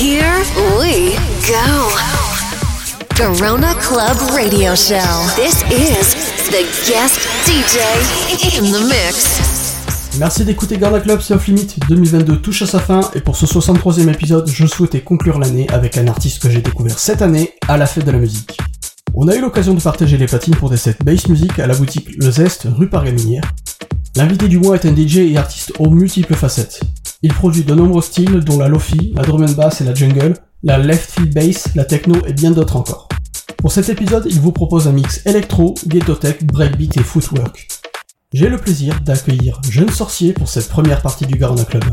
Here we go. Corona Club Radio Show. This is the guest DJ in the mix. Merci d'écouter Garda Club, c'est Off Limit. 2022 touche à sa fin et pour ce 63e épisode, je souhaitais conclure l'année avec un artiste que j'ai découvert cette année à la fête de la musique. On a eu l'occasion de partager les platines pour des sets bass music à la boutique Le Zest, rue Paris-Minière. L'invité du mois est un DJ et artiste aux multiples facettes. Il produit de nombreux styles dont la lofi, la drum and bass et la jungle, la left field bass, la techno et bien d'autres encore. Pour cet épisode, il vous propose un mix électro, ghetto tech, breakbeat et footwork. J'ai le plaisir d'accueillir Jeune Sorcier pour cette première partie du Garona Club.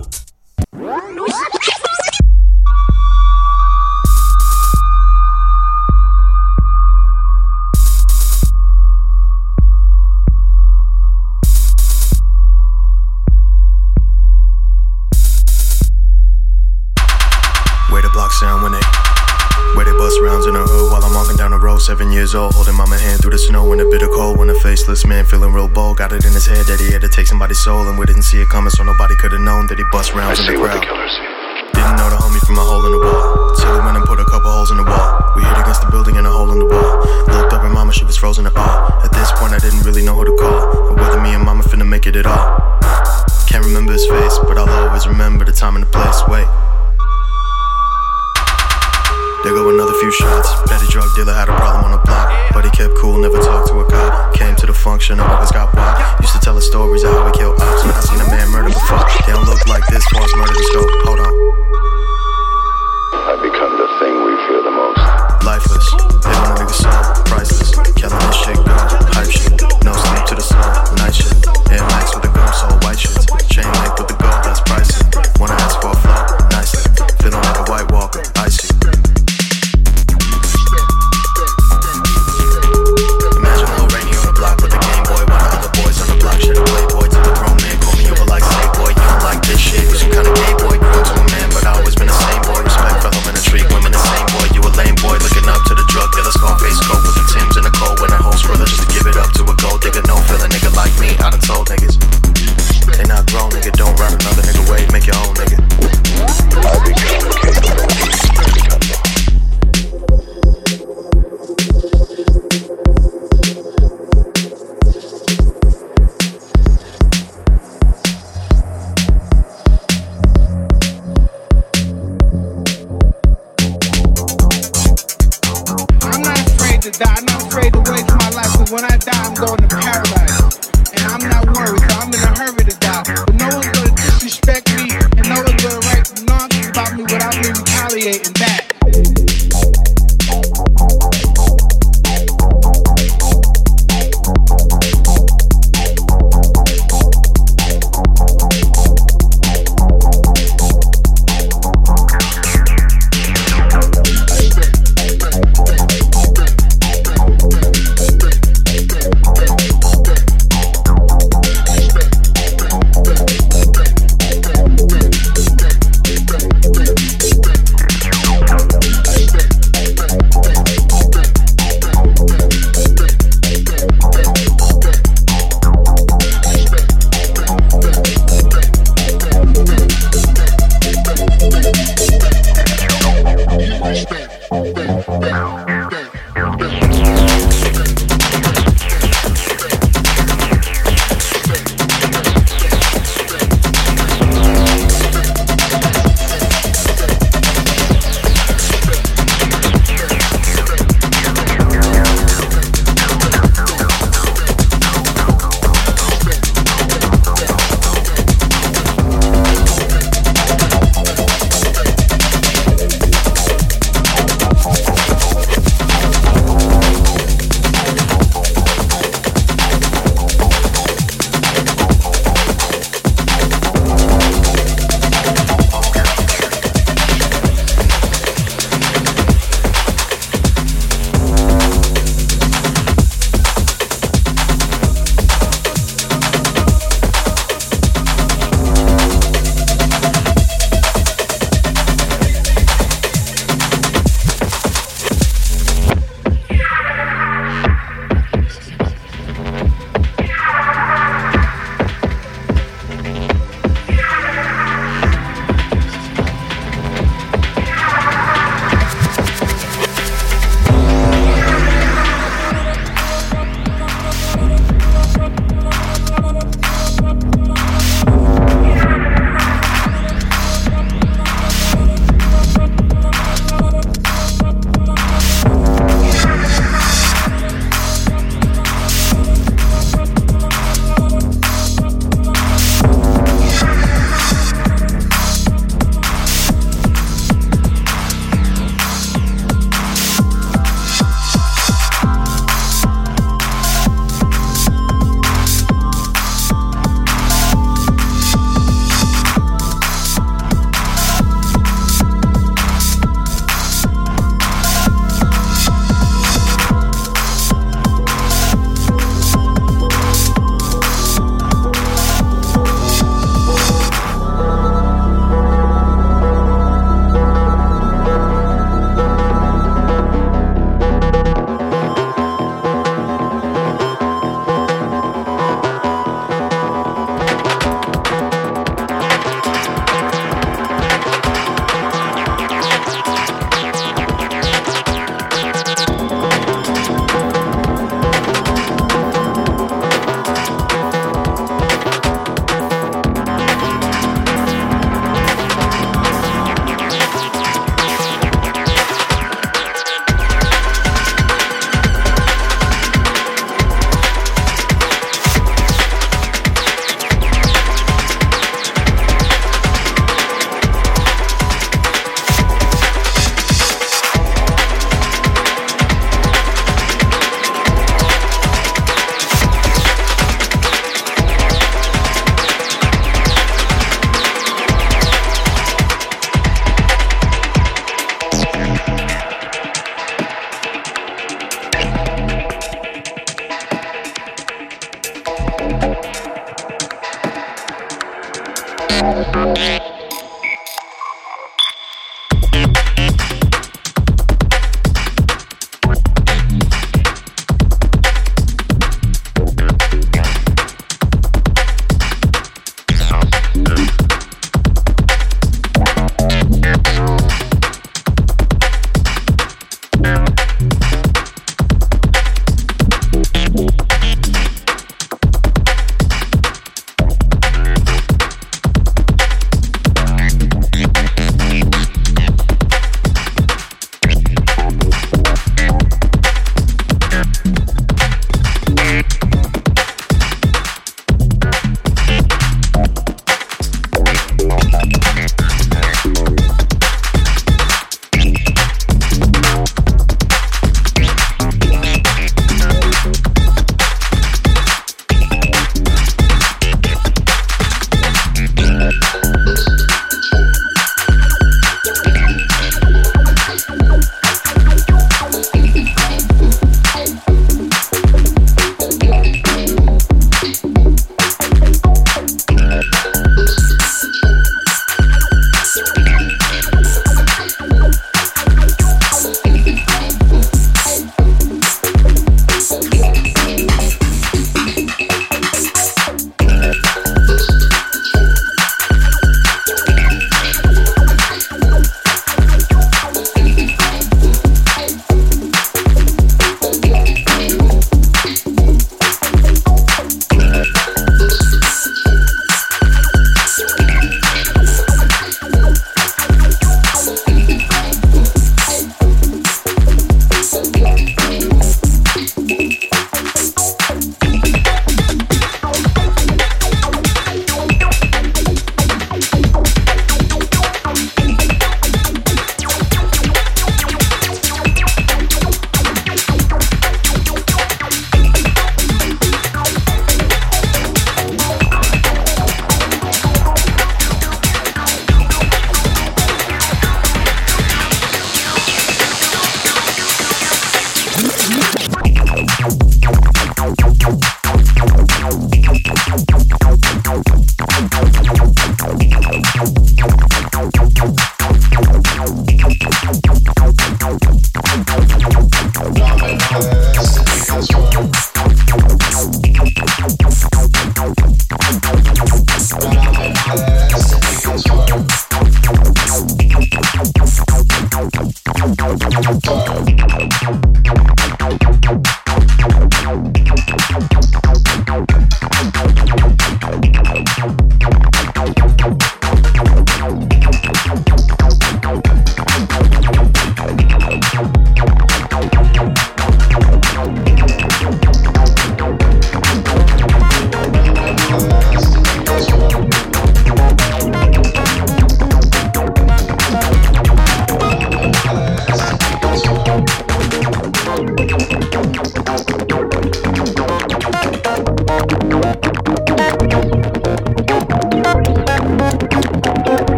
Years old, holding mama hand through the snow in a bitter cold. When a faceless man feeling real bold, got it in his head that he had to take somebody's soul, and we didn't see it coming, so nobody could have known that he bust rounds in the crowd. Didn't know the homie from a hole in the wall. Till he went and put a couple holes in the wall. We hit against the building and a hole in the wall. Looked up at mama, she was frozen at all. At this point, I didn't really know who to call, or whether me and mama finna make it at all. Can't remember his face, but I'll always remember the time and the place. Wait. There go another few shots. Petty drug dealer had a problem on the block, but he kept cool, never talked to a cop. Came to the function, always got wild. Used to tell us stories of how he killed ops. I seen a man murder before. They don't look like this, was murder the scope. Hold on. I become the thing we fear the most. Lifeless, they want a nigga soul, priceless. Killing this shit, go, hype shit. No old nigga, no feeling nigga like me. I done told niggas. They not grown, nigga. Don't run another nigga way. Make your own nigga.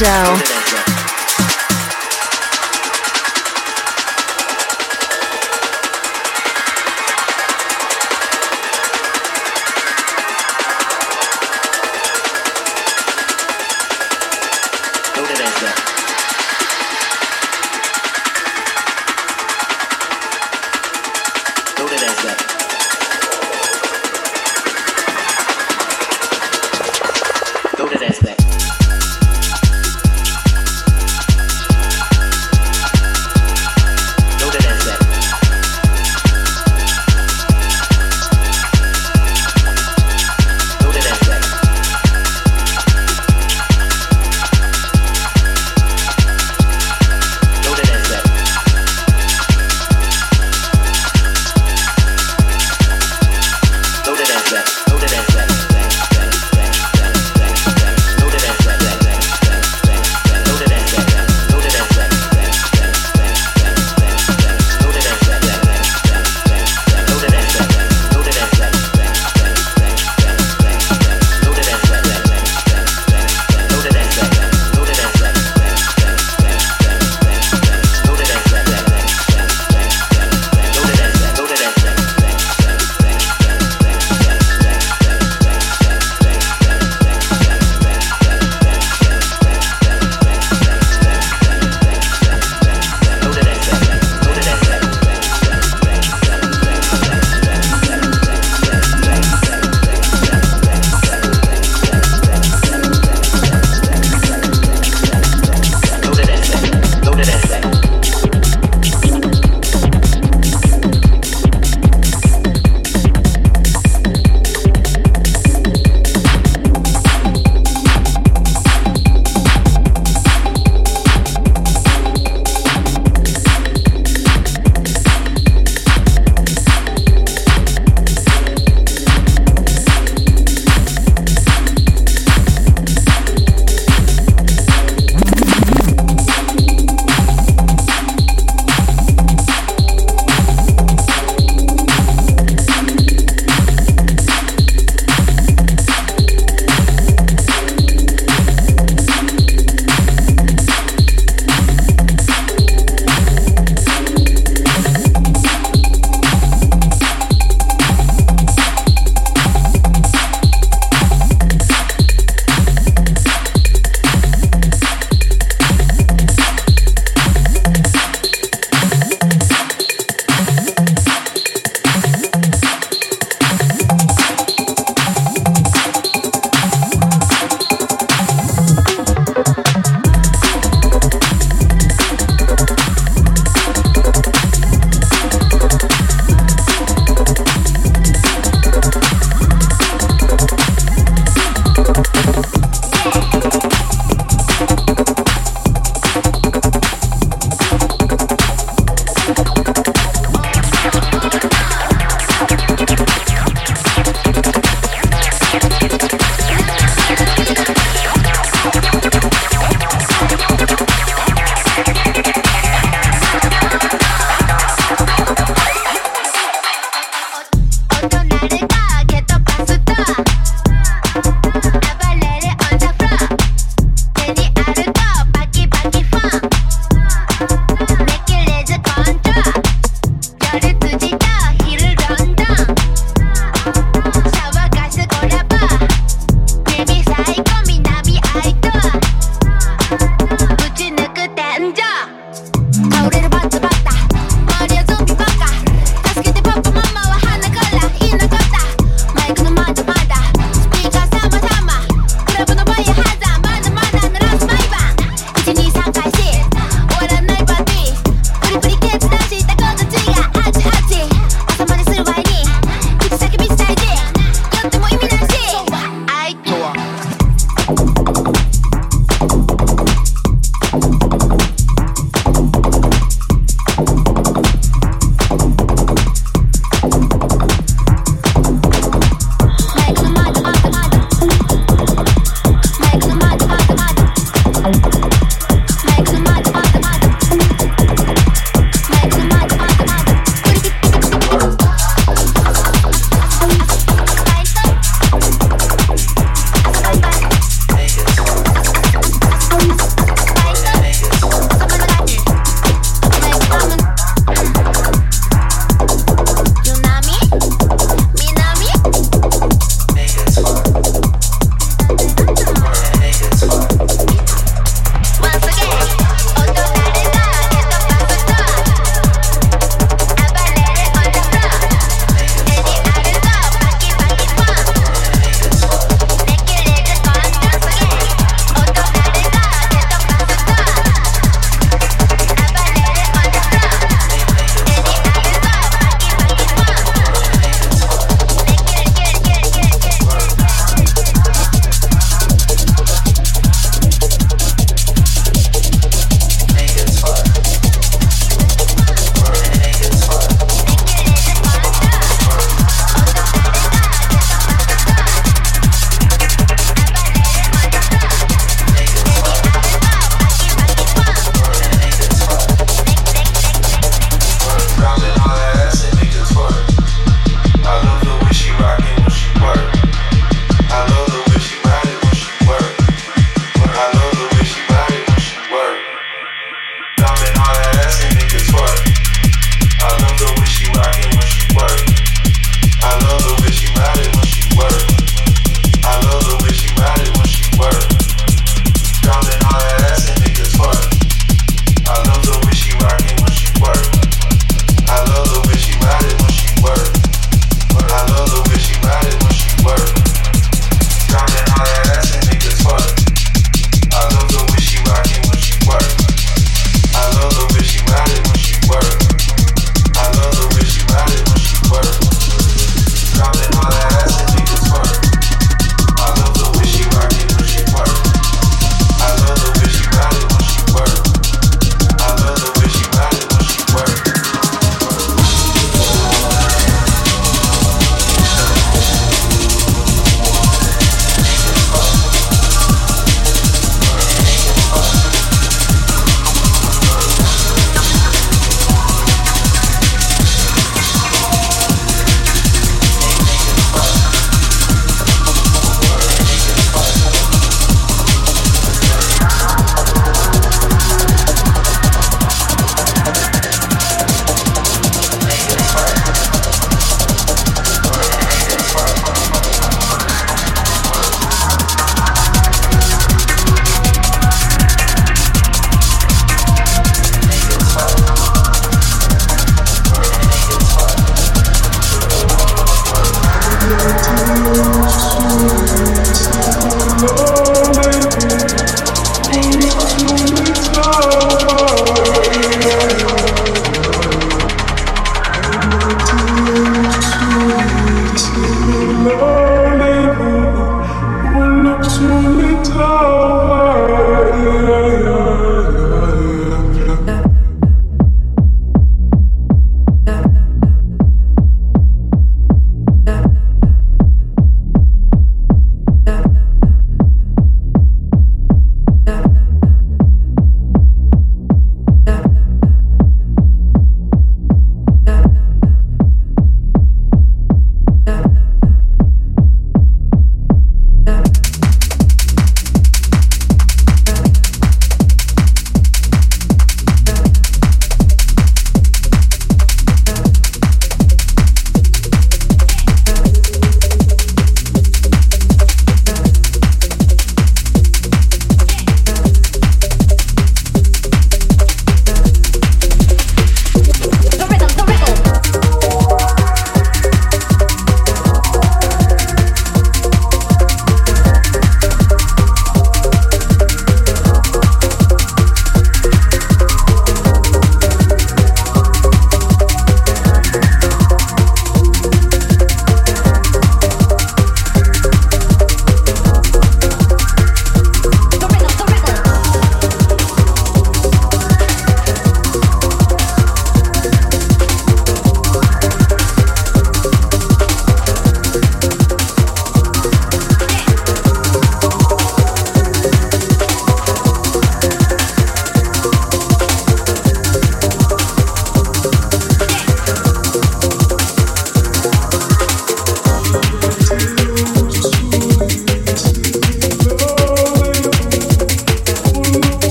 Show.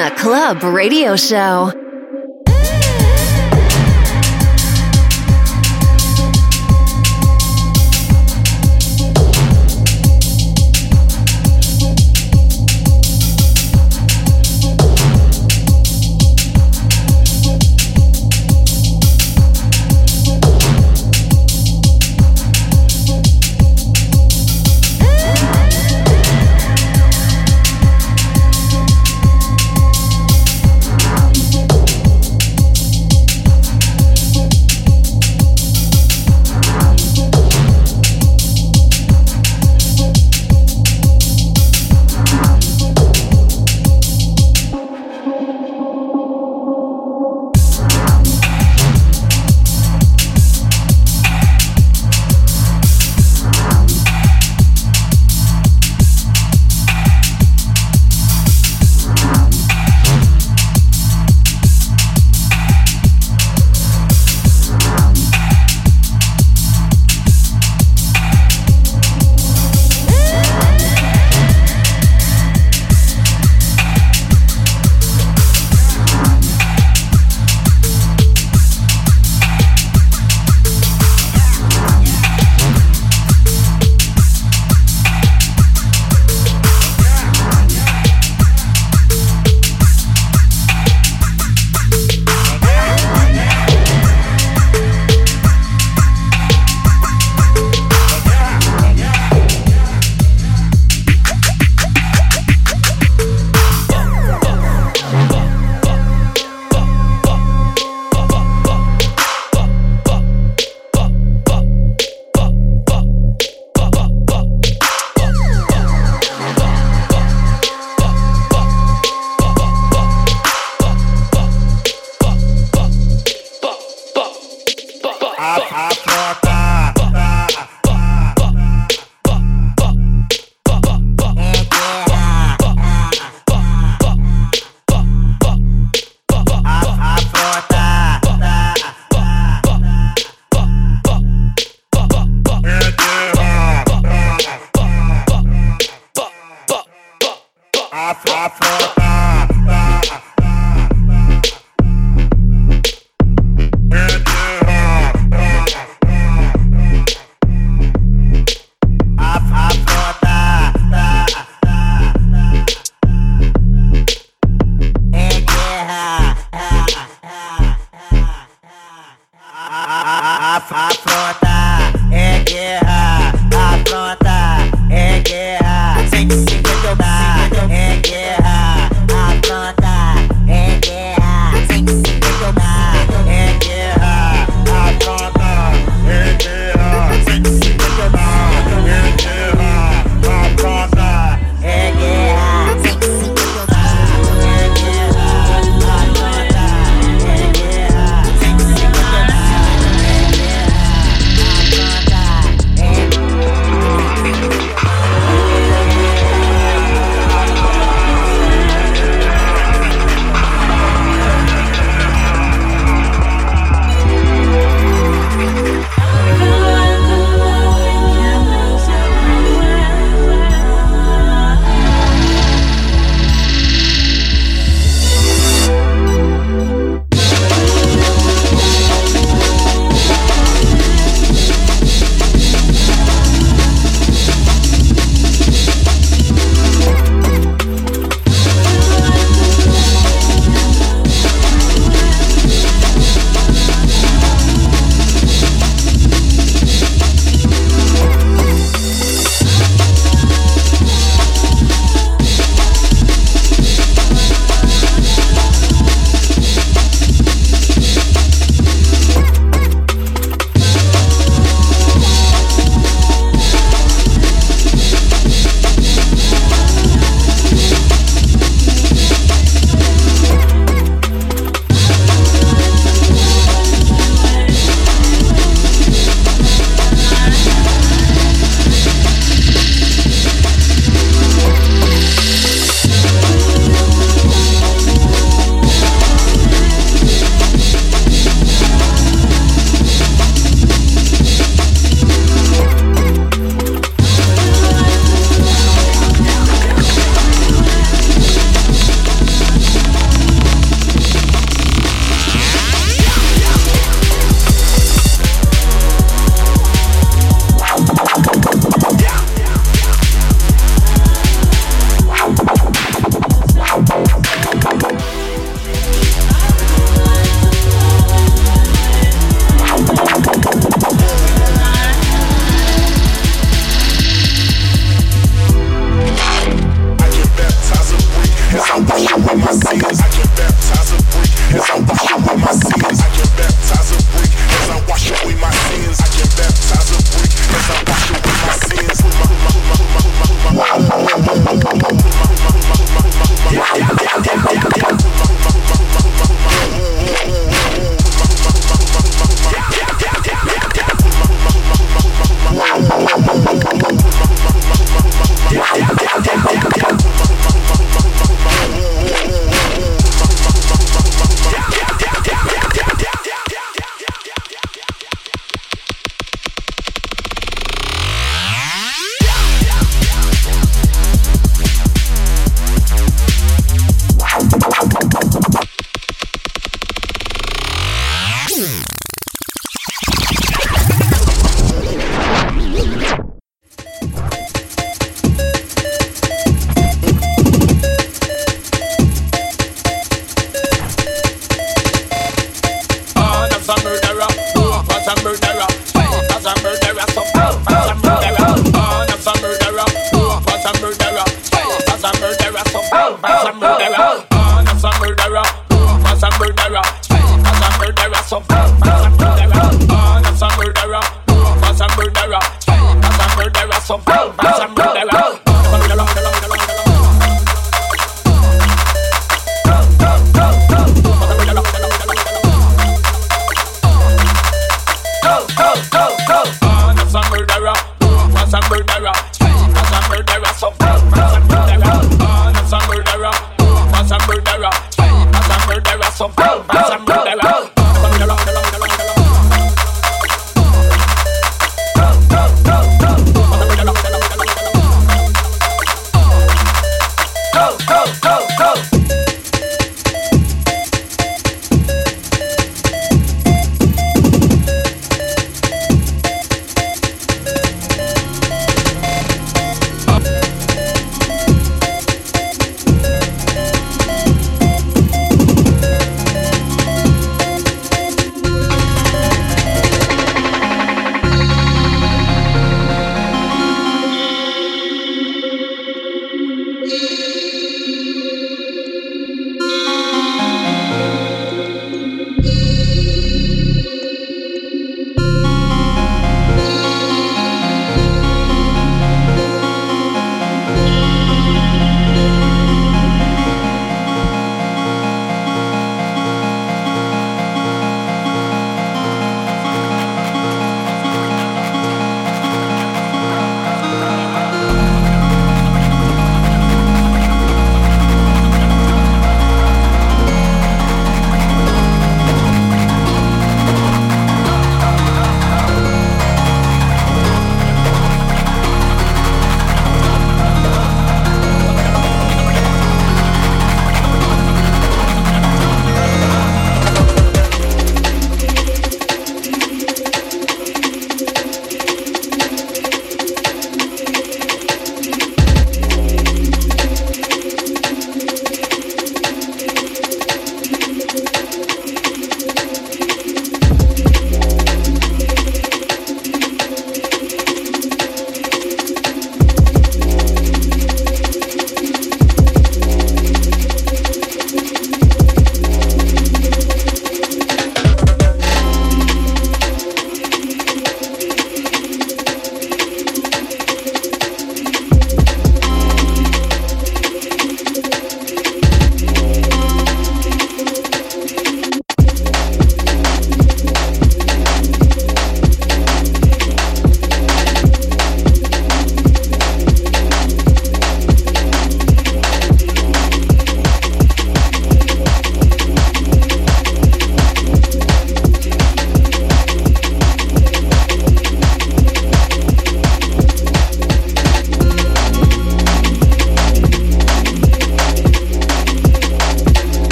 Garona Club Radio Show.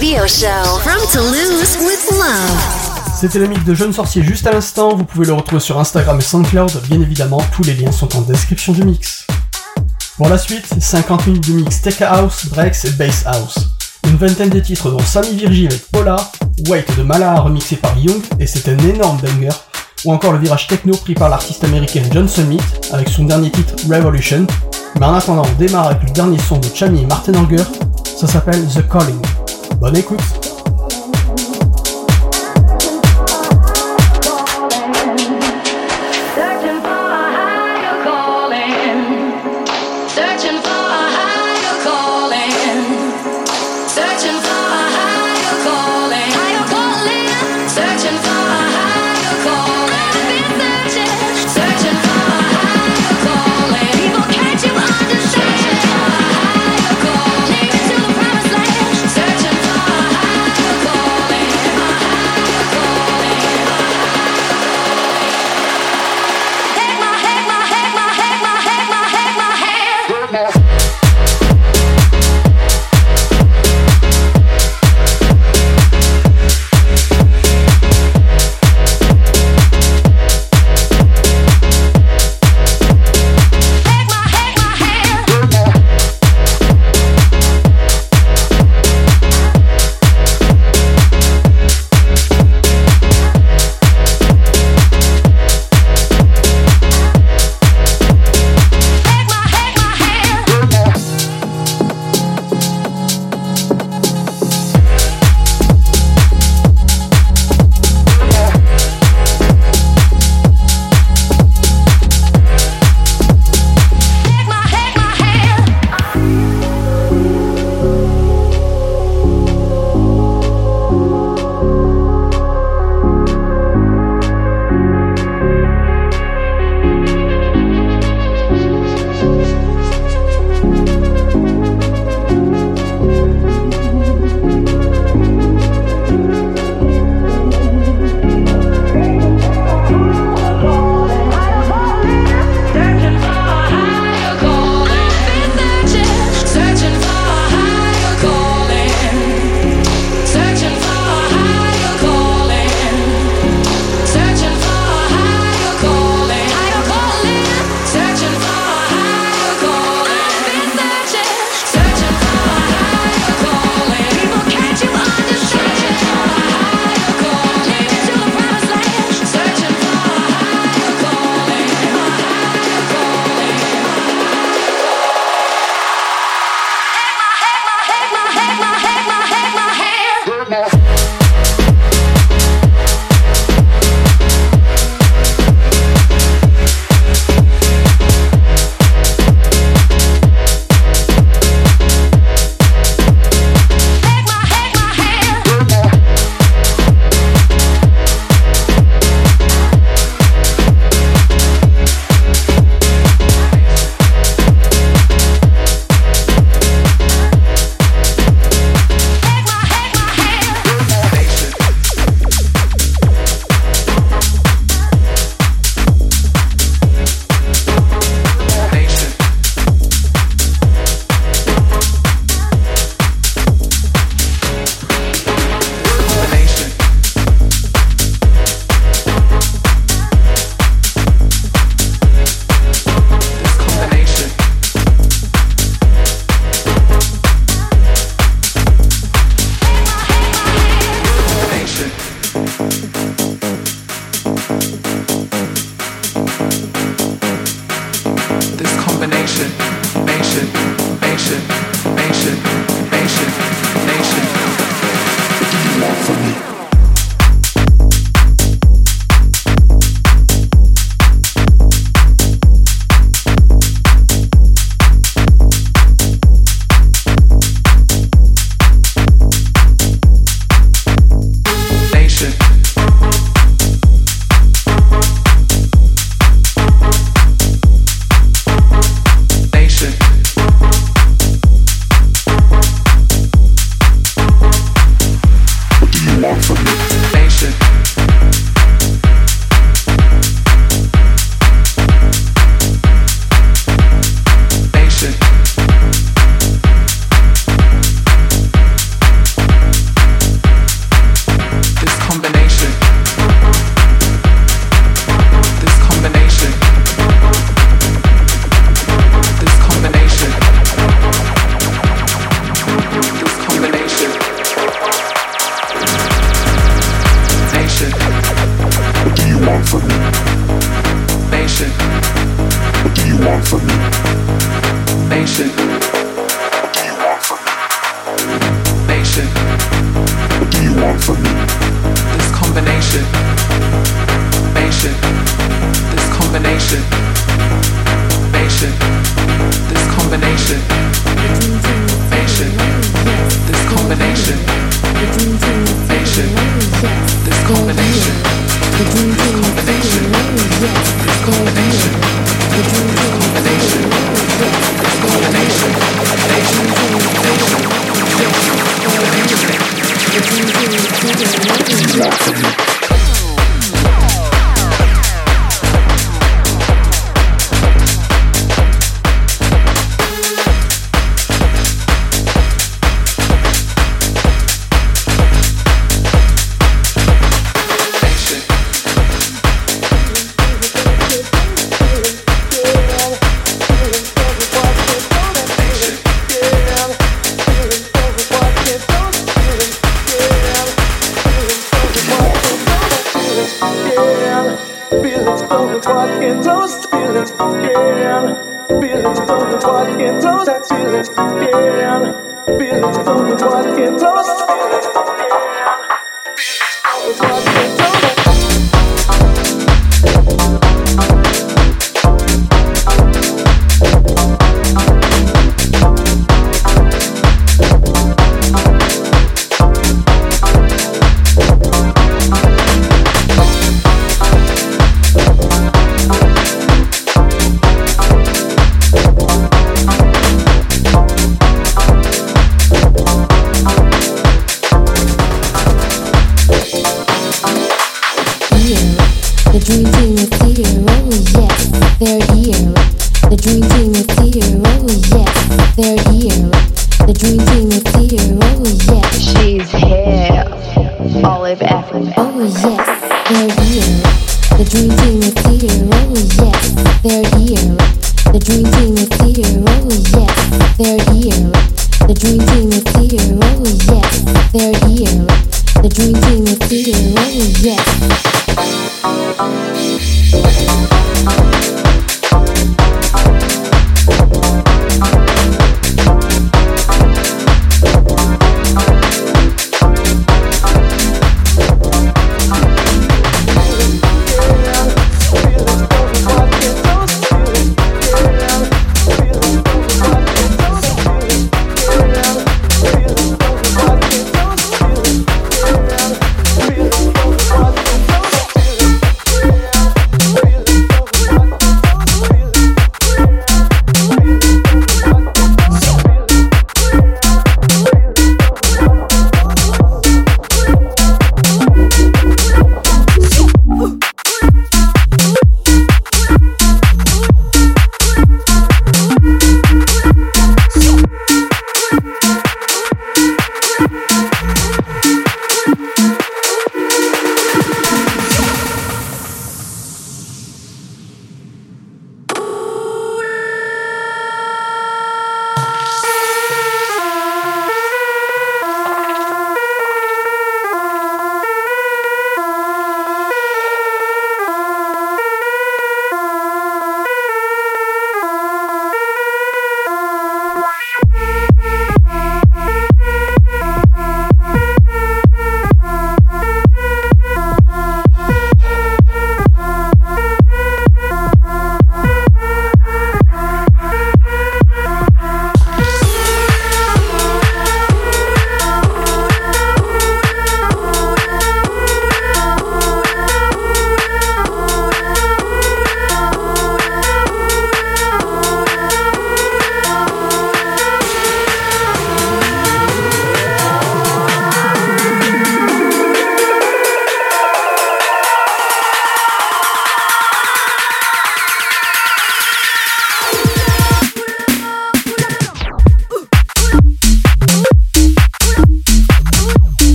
Show from with Love. C'était le mix de Jeune Sorcier juste à l'instant, vous pouvez le retrouver sur Instagram et SoundCloud, bien évidemment, tous les liens sont en description du mix. Pour la suite, 50 minutes de mix Tech House, Breaks et Bass House. Une vingtaine de titres dont Sammy Virgie avec Paula, Wait de Malaha remixé par Young et c'est un énorme banger, ou encore le virage techno pris par l'artiste américaine John Summit avec son dernier titre Revolution. Mais en attendant, on démarre avec le dernier son de Chami et Martin Anger, ça s'appelle The Calling. Bonne écoute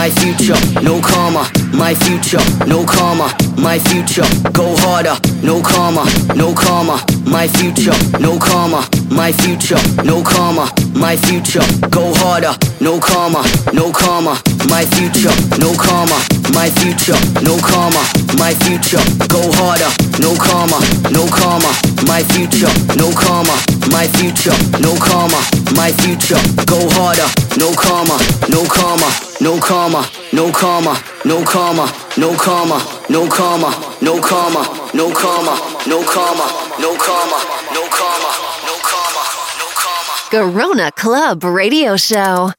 my future, no karma, my future, no karma, my future, go harder, no karma, no karma. My future, no karma. My future, no karma. My future, go harder, no karma, no karma. My future, no karma. My future, no karma. My future, go harder, no karma, no karma. My future, no karma. My future, no karma. My future, go harder, no karma, no karma, no karma, no karma, no karma, no karma, no karma, no karma, no karma, no karma, no karma, no karma, no karma, no karma. Garona Club Radio Show.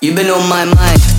You've been on my mind.